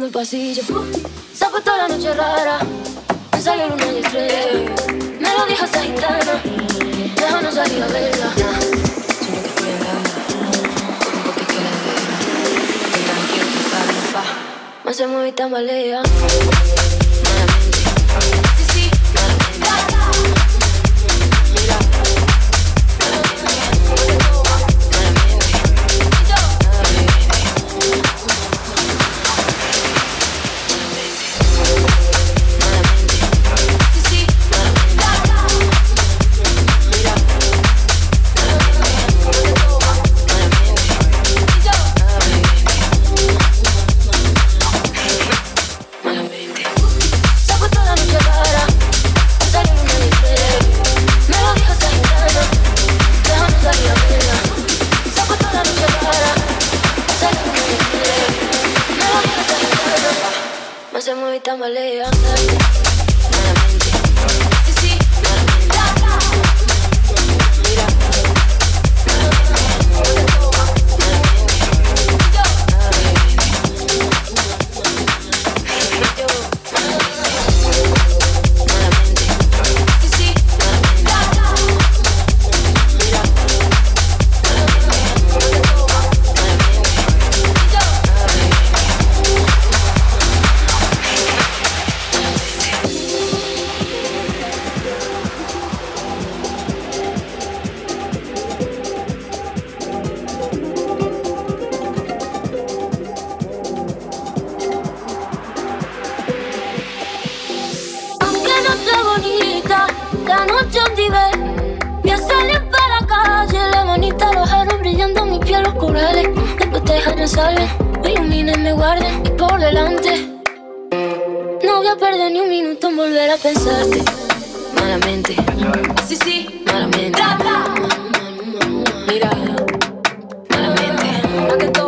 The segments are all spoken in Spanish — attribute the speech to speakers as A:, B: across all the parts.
A: en el pasillo. cativé. Ya salí para la calle, la manita, los aros brillando, mi piel, los corales. Me protejan, me salven, me iluminen, me guarden y por
B: delante.
C: No voy a perder ni un minuto en volver a pensarte. Malamente, sí, sí, malamente. Mira, malamente.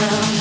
C: Yeah.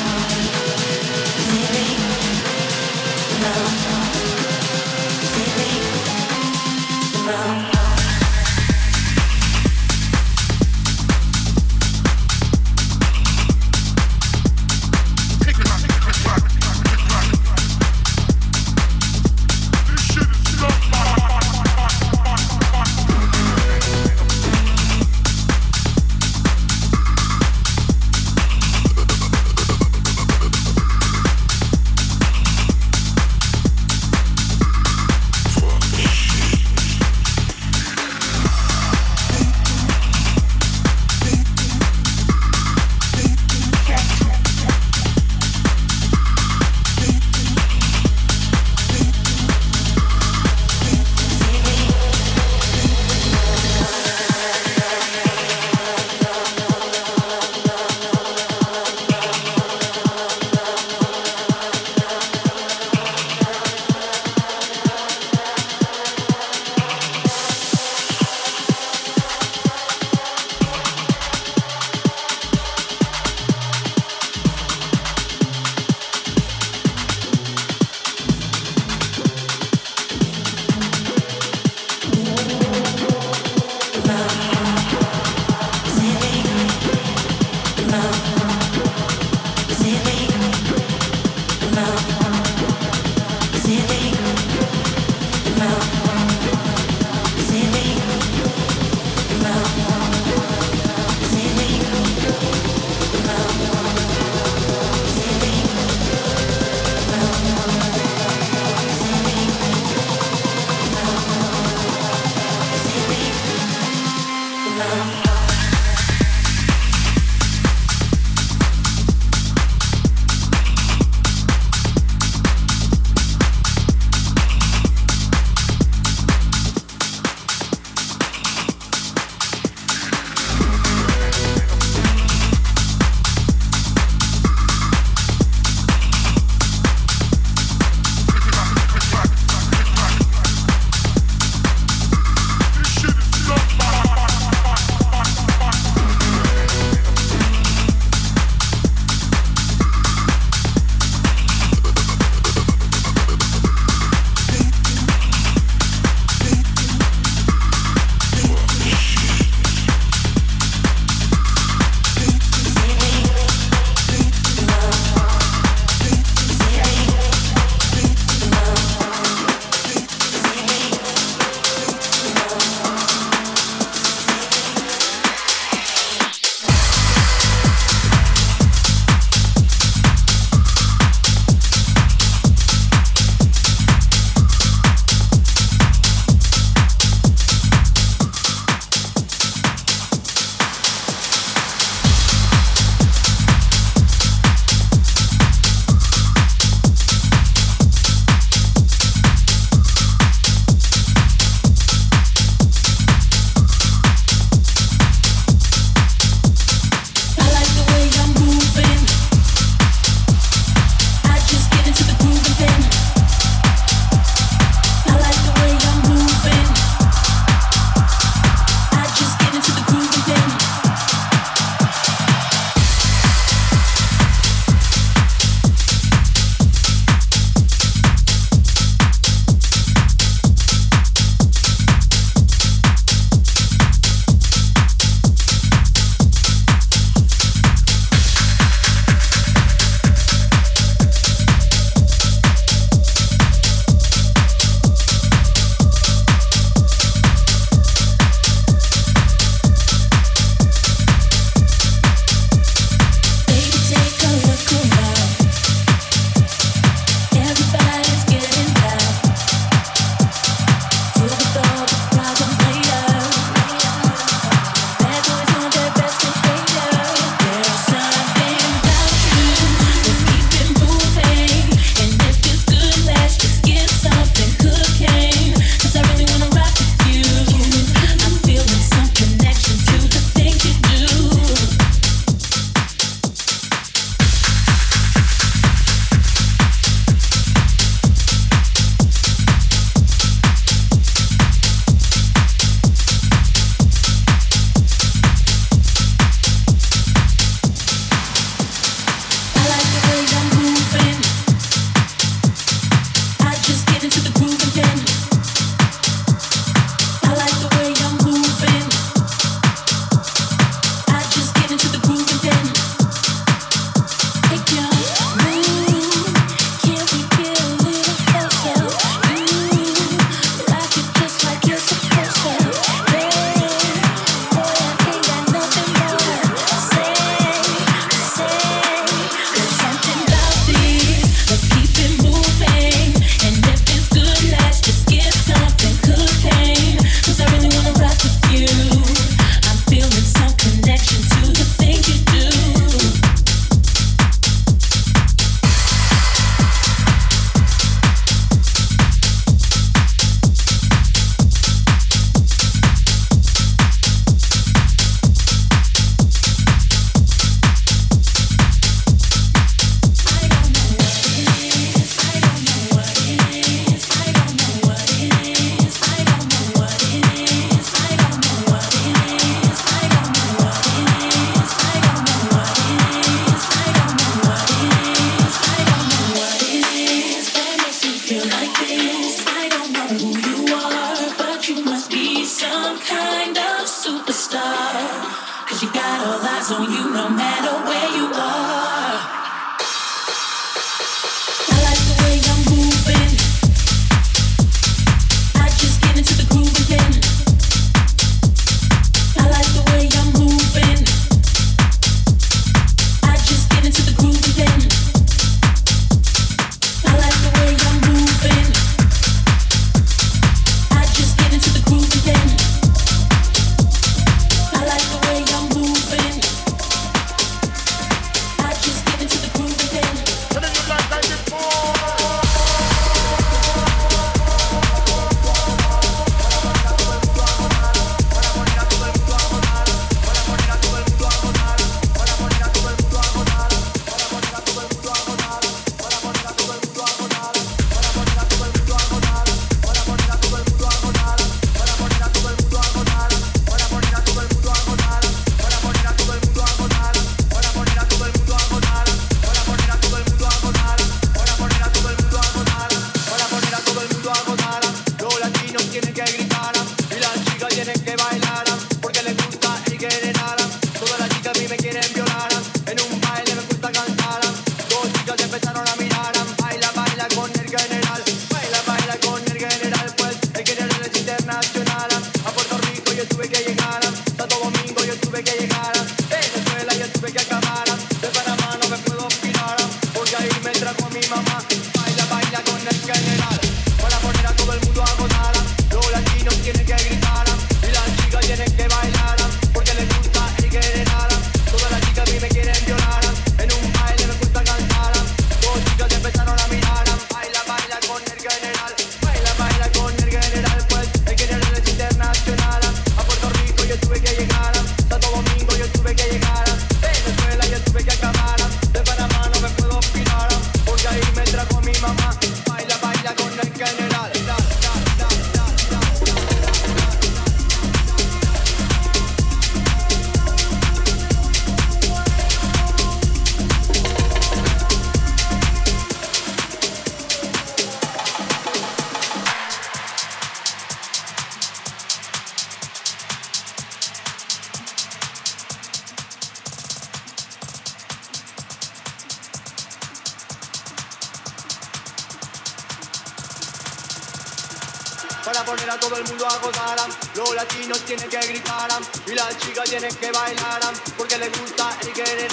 C: todo el mundo a gozar. Los latinos tienen que gritar y las chicas tienen que bailar porque les gusta el querer.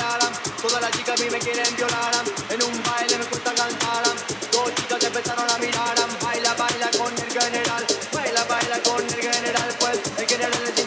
C: Todas las chicas a mí me quieren violar. En un baile me gusta cantar. Dos chicas empezaron a mirar. Baila, baila con el general. Baila, baila con el general. Pues el general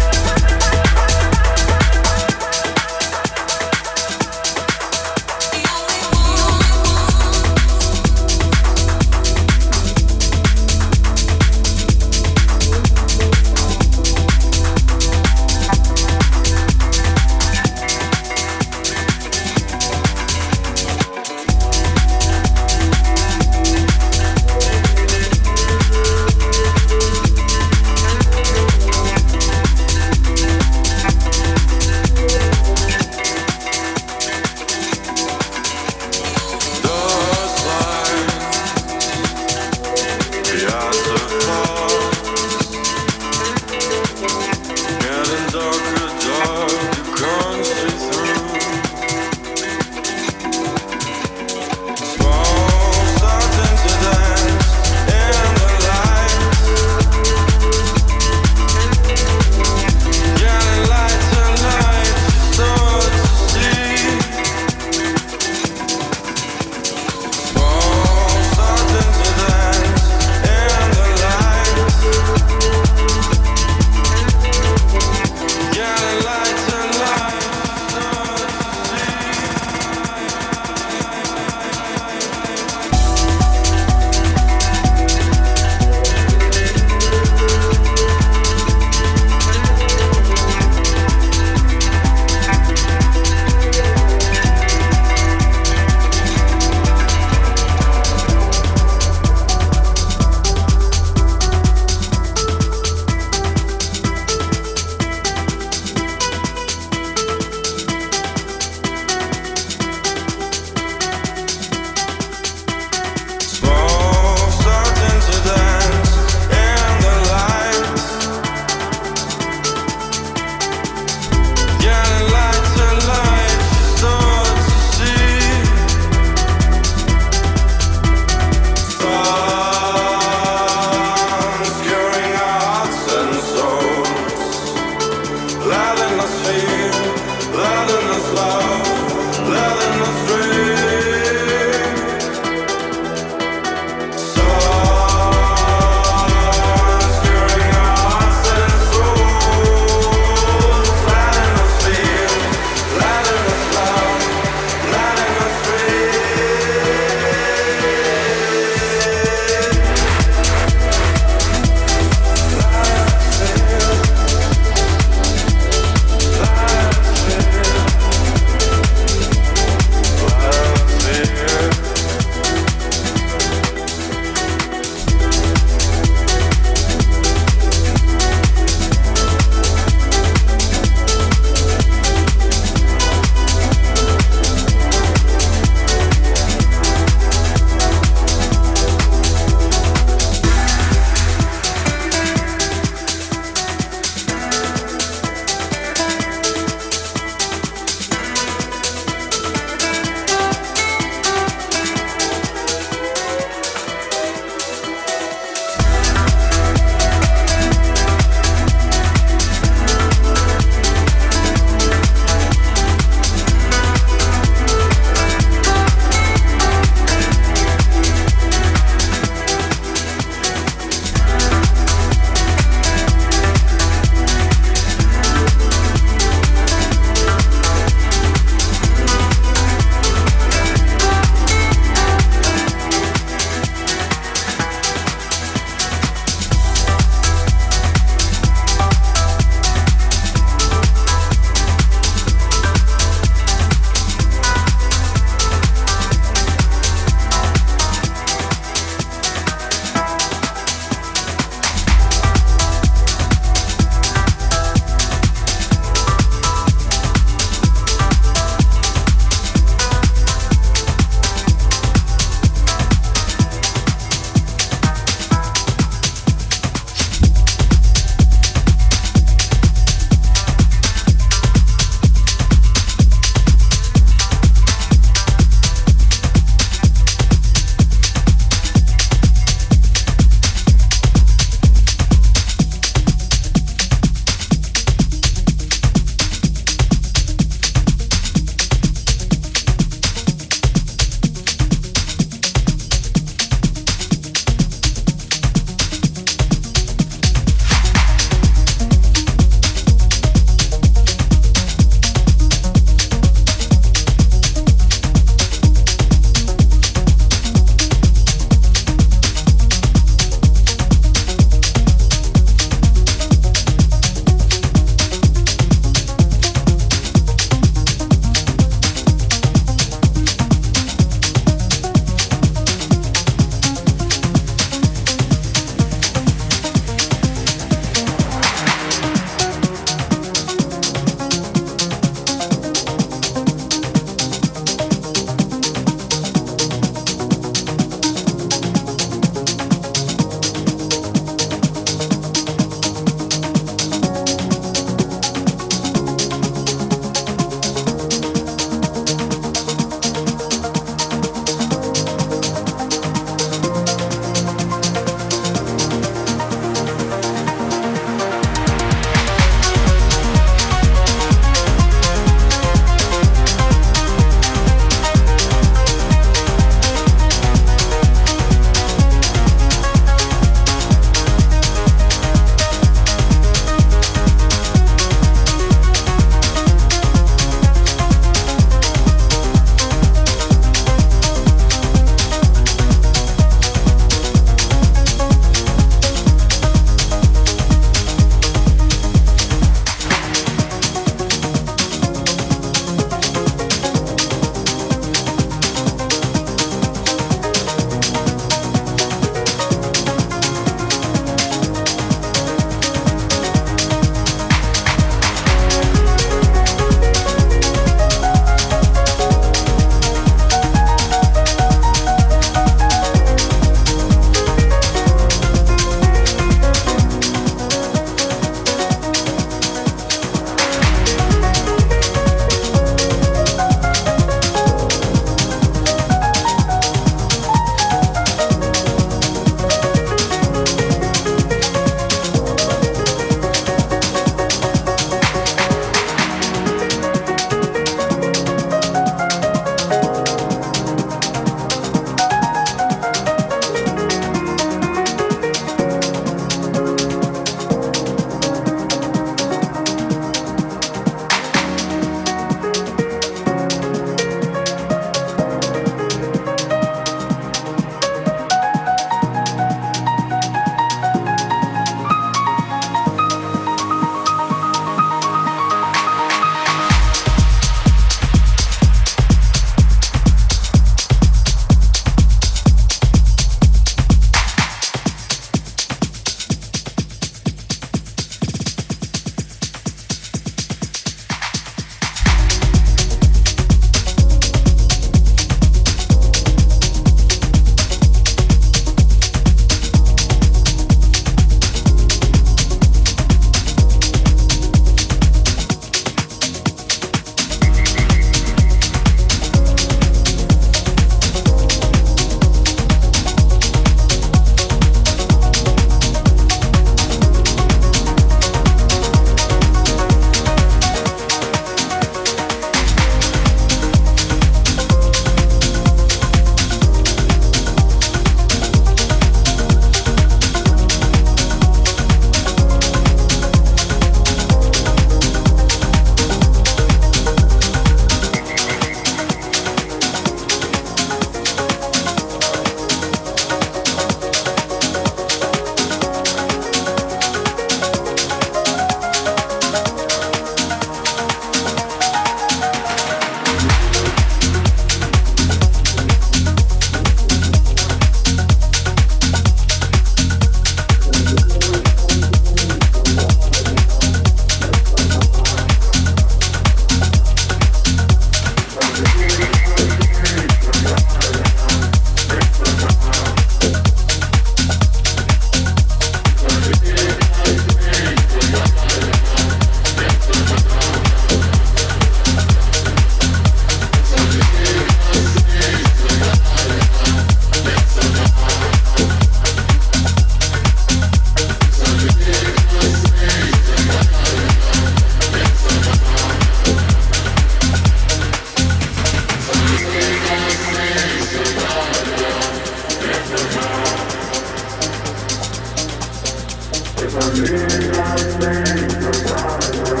C: If I leave, I leave
D: the fire.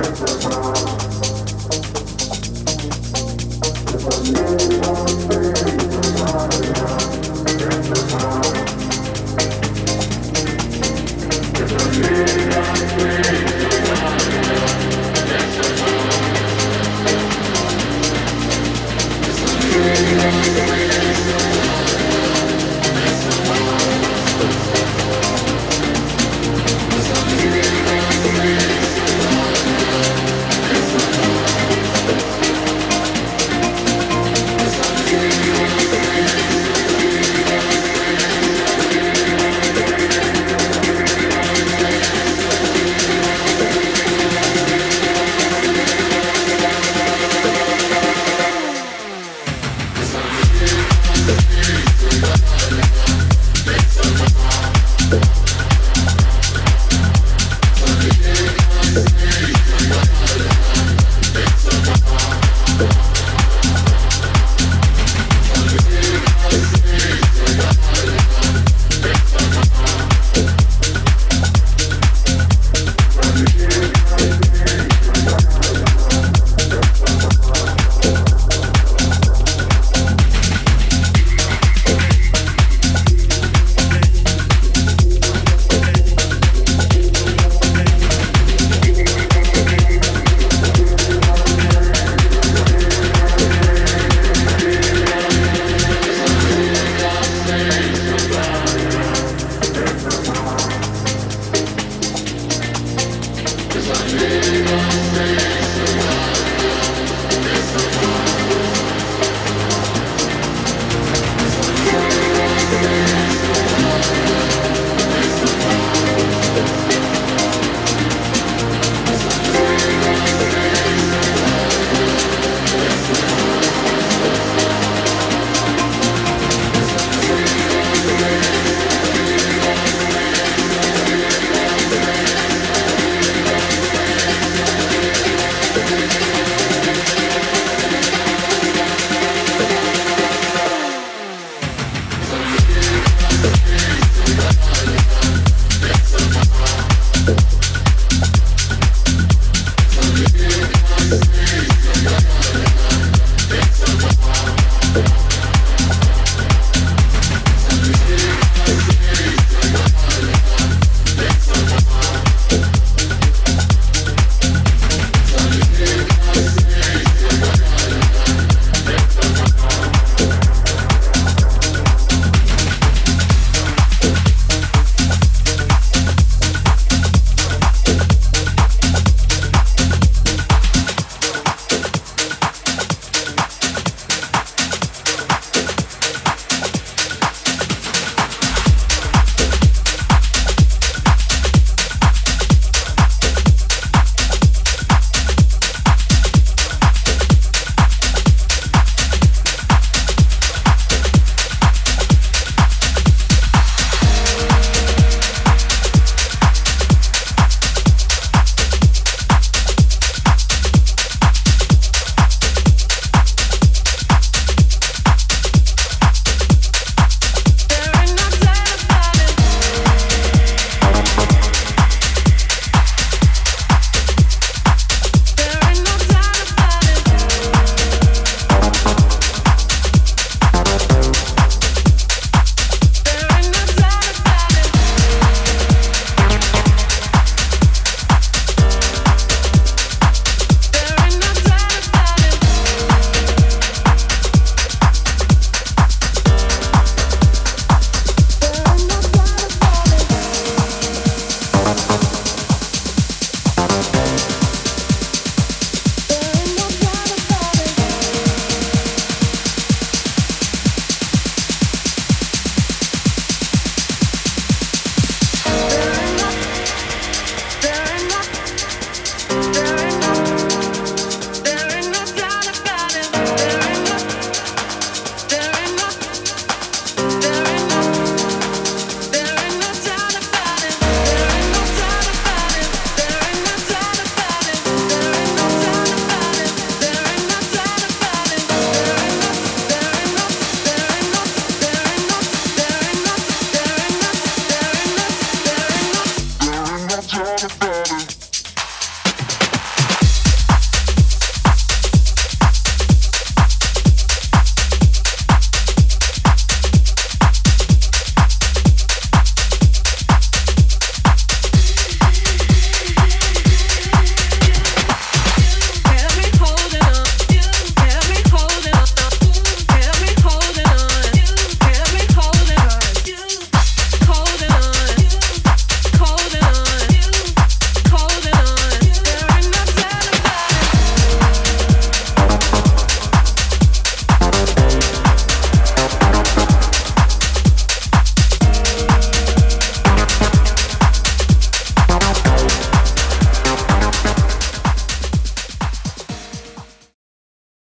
D: If
E: I